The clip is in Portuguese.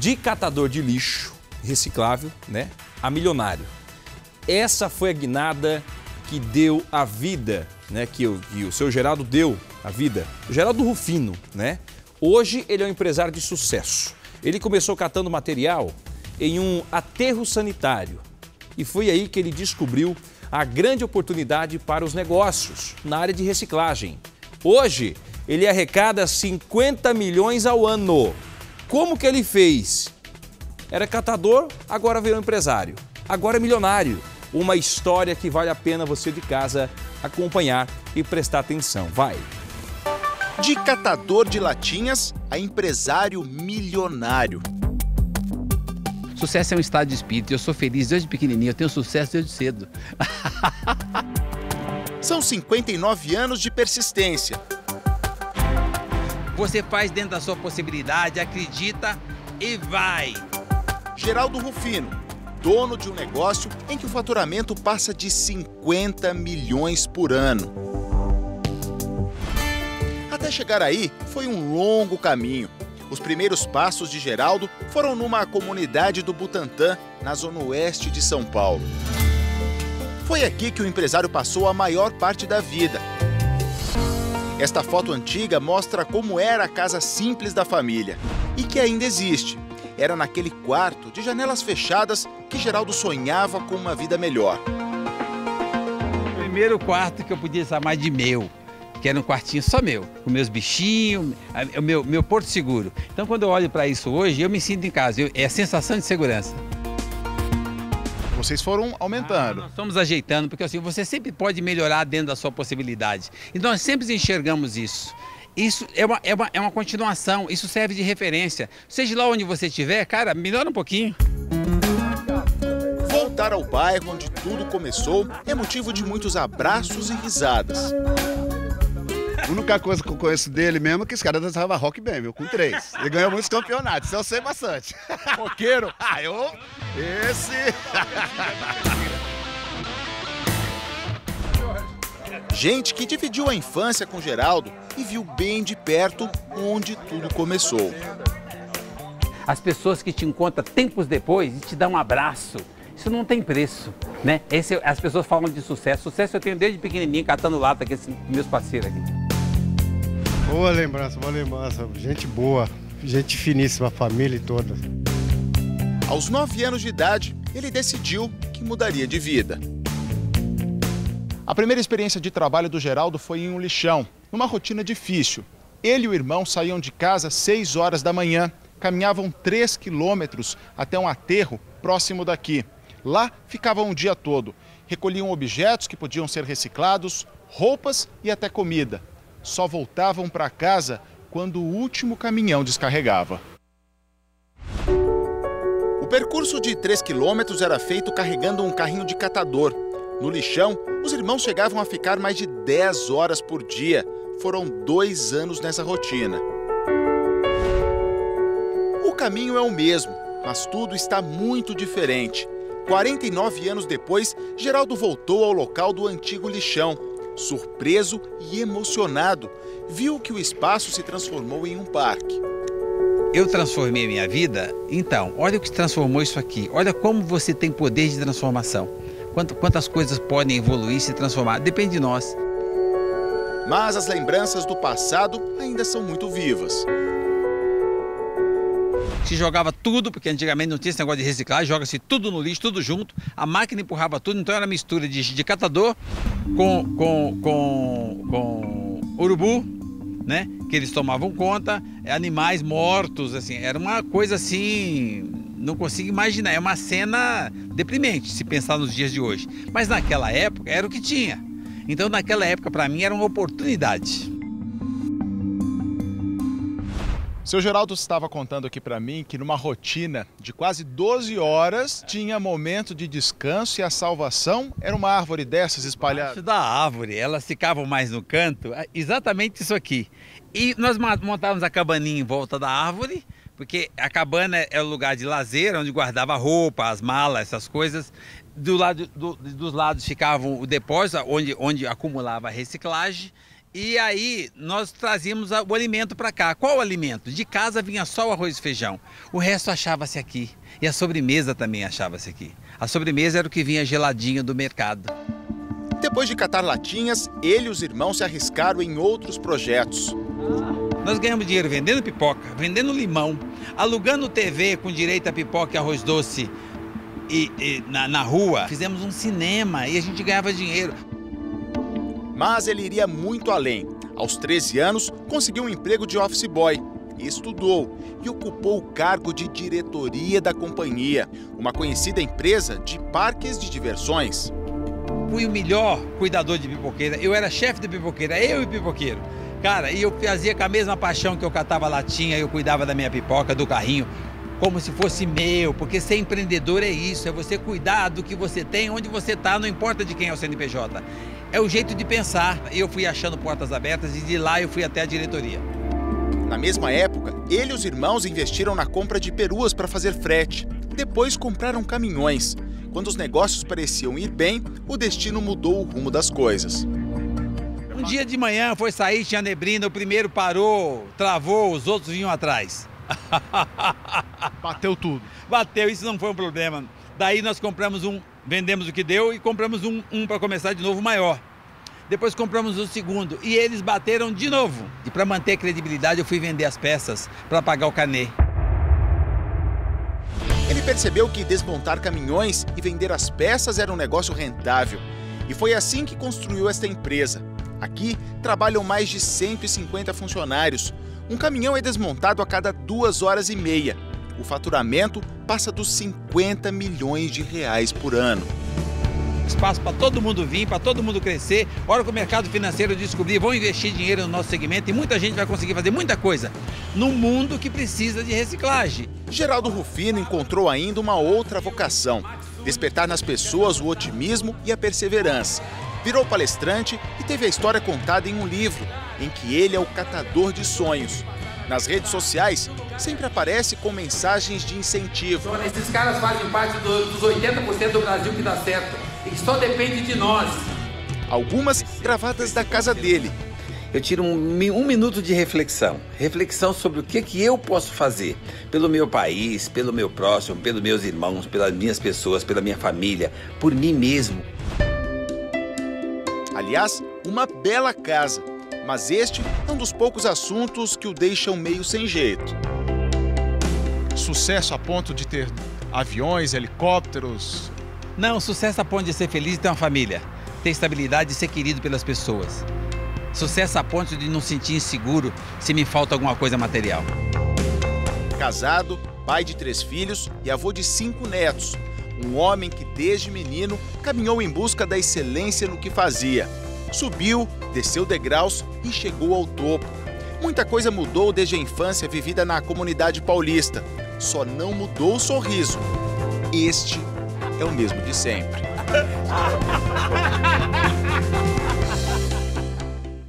de catador de lixo reciclável, né, a milionário. Essa foi a guinada que deu a vida, né, que o, que o seu Geraldo deu a vida. Geraldo Rufino, né? Hoje ele é um empresário de sucesso. Ele começou catando material em um aterro sanitário e foi aí que ele descobriu a grande oportunidade para os negócios na área de reciclagem. Hoje, ele arrecada 50 milhões ao ano. Como que ele fez? Era catador, agora virou empresário. Agora é milionário. Uma história que vale a pena você de casa acompanhar e prestar atenção. Vai! De catador de latinhas a empresário milionário. Sucesso é um estado de espírito. Eu sou feliz desde pequenininho. Eu tenho sucesso desde cedo. São 59 anos de persistência. Você faz dentro da sua possibilidade, acredita e vai. Geraldo Rufino, dono de um negócio em que o faturamento passa de 50 milhões por ano. Até chegar aí foi um longo caminho. Os primeiros passos de Geraldo foram numa comunidade do Butantã, na zona oeste de São Paulo. Foi aqui que o empresário passou a maior parte da vida. Esta foto antiga mostra como era a casa simples da família e que ainda existe. Era naquele quarto de janelas fechadas que Geraldo sonhava com uma vida melhor. O primeiro quarto que eu podia chamar de meu que era um quartinho só meu, com meus bichinhos, o meu, meu porto seguro. Então, quando eu olho para isso hoje, eu me sinto em casa, eu, é a sensação de segurança. Vocês foram aumentando. Ah, nós estamos ajeitando, porque assim, você sempre pode melhorar dentro da sua possibilidade. E nós sempre enxergamos isso. Isso é uma, é, uma, é uma continuação, isso serve de referência. Seja lá onde você estiver, cara, melhora um pouquinho. Voltar ao bairro onde tudo começou é motivo de muitos abraços e risadas. A única coisa que eu conheço dele mesmo é que esse cara dançava rock bem, viu? Com três. Ele ganhou muitos campeonatos, isso eu sei bastante. Roqueiro? ah, eu. Esse. Gente que dividiu a infância com Geraldo e viu bem de perto onde tudo começou. As pessoas que te encontram tempos depois e te dão um abraço. Isso não tem preço, né? Esse, as pessoas falam de sucesso. Sucesso eu tenho desde pequenininho, catando lata com esses meus parceiros aqui. Boa lembrança, boa lembrança. Gente boa, gente finíssima, família toda. Aos nove anos de idade, ele decidiu que mudaria de vida. A primeira experiência de trabalho do Geraldo foi em um lixão, numa rotina difícil. Ele e o irmão saíam de casa às seis horas da manhã, caminhavam três quilômetros até um aterro próximo daqui. Lá ficavam o dia todo. Recolhiam objetos que podiam ser reciclados, roupas e até comida só voltavam para casa quando o último caminhão descarregava. O percurso de 3 quilômetros era feito carregando um carrinho de catador. No lixão, os irmãos chegavam a ficar mais de 10 horas por dia. Foram dois anos nessa rotina. O caminho é o mesmo, mas tudo está muito diferente. 49 anos depois, Geraldo voltou ao local do antigo lixão surpreso e emocionado, viu que o espaço se transformou em um parque. Eu transformei minha vida? Então, olha o que transformou isso aqui. Olha como você tem poder de transformação. Quantas coisas podem evoluir e se transformar. Depende de nós. Mas as lembranças do passado ainda são muito vivas se jogava tudo, porque antigamente não tinha esse negócio de reciclar, joga-se tudo no lixo, tudo junto, a máquina empurrava tudo, então era mistura de, de catador com, com, com, com urubu, né? Que eles tomavam conta, animais mortos, assim, era uma coisa assim, não consigo imaginar, é uma cena deprimente se pensar nos dias de hoje. Mas naquela época era o que tinha. Então naquela época para mim era uma oportunidade. Seu Geraldo estava contando aqui para mim que numa rotina de quase 12 horas tinha momento de descanso e a salvação era uma árvore dessas espalhada. Isso da árvore, elas ficavam mais no canto, é exatamente isso aqui. E nós montávamos a cabaninha em volta da árvore, porque a cabana é o lugar de lazer, onde guardava roupa, as malas, essas coisas. Do lado, do, dos lados ficavam o depósito, onde, onde acumulava a reciclagem E aí nós trazíamos o alimento para cá. Qual o alimento? De casa vinha só o arroz e feijão. O resto achava-se aqui. E a sobremesa também achava-se aqui. A sobremesa era o que vinha geladinho do mercado. Depois de catar latinhas, ele e os irmãos se arriscaram em outros projetos. Nós ganhamos dinheiro vendendo pipoca, vendendo limão, alugando TV com direito a pipoca e arroz doce e, e na, na rua. Fizemos um cinema e a gente ganhava dinheiro. Mas ele iria muito além. Aos 13 anos, conseguiu um emprego de office boy estudou e ocupou o cargo de diretoria da companhia, uma conhecida empresa de parques de diversões. Fui o melhor cuidador de pipoqueira. Eu era chefe de pipoqueira, eu e pipoqueiro. Cara, e eu fazia com a mesma paixão que eu catava latinha, eu cuidava da minha pipoca, do carrinho, como se fosse meu, porque ser empreendedor é isso, é você cuidar do que você tem, onde você está, não importa de quem é o CNPJ. É o jeito de pensar. Eu fui achando portas abertas e de lá eu fui até a diretoria. Na mesma época, ele e os irmãos investiram na compra de peruas para fazer frete. Depois compraram caminhões. Quando os negócios pareciam ir bem, o destino mudou o rumo das coisas. Um dia de manhã foi sair, tinha neblina, o primeiro parou, travou, os outros vinham atrás. Bateu tudo. Bateu, isso não foi um problema. Daí nós compramos um, vendemos o que deu e compramos um, um para começar de novo maior. Depois compramos o segundo e eles bateram de novo. E para manter a credibilidade, eu fui vender as peças para pagar o carnê. Ele percebeu que desmontar caminhões e vender as peças era um negócio rentável. E foi assim que construiu esta empresa. Aqui trabalham mais de 150 funcionários. Um caminhão é desmontado a cada duas horas e meia. O faturamento passa dos 50 milhões de reais por ano espaço para todo mundo vir, para todo mundo crescer. Hora que o mercado financeiro descobrir, vão investir dinheiro no nosso segmento e muita gente vai conseguir fazer muita coisa no mundo que precisa de reciclagem. Geraldo Rufino encontrou ainda uma outra vocação: despertar nas pessoas o otimismo e a perseverança. Virou palestrante e teve a história contada em um livro, em que ele é o catador de sonhos. Nas redes sociais, sempre aparece com mensagens de incentivo. Esses caras fazem parte do, dos 80% do Brasil que dá certo e que só depende de nós. Algumas gravadas da casa dele. Eu tiro um, um, minuto de reflexão. Reflexão sobre o que, que eu posso fazer pelo meu país, pelo meu próximo, pelos meus irmãos, pelas minhas pessoas, pela minha família, por mim mesmo. Aliás, uma bela casa. Mas este é um dos poucos assuntos que o deixam meio sem jeito. Sucesso a ponto de ter aviões, helicópteros, não, sucesso a ponto de ser feliz e ter uma família. Ter estabilidade e ser querido pelas pessoas. Sucesso a ponto de não sentir inseguro se me falta alguma coisa material. Casado, pai de três filhos e avô de cinco netos. Um homem que desde menino caminhou em busca da excelência no que fazia. Subiu, desceu degraus e chegou ao topo. Muita coisa mudou desde a infância vivida na comunidade paulista. Só não mudou o sorriso. Este é o mesmo de sempre.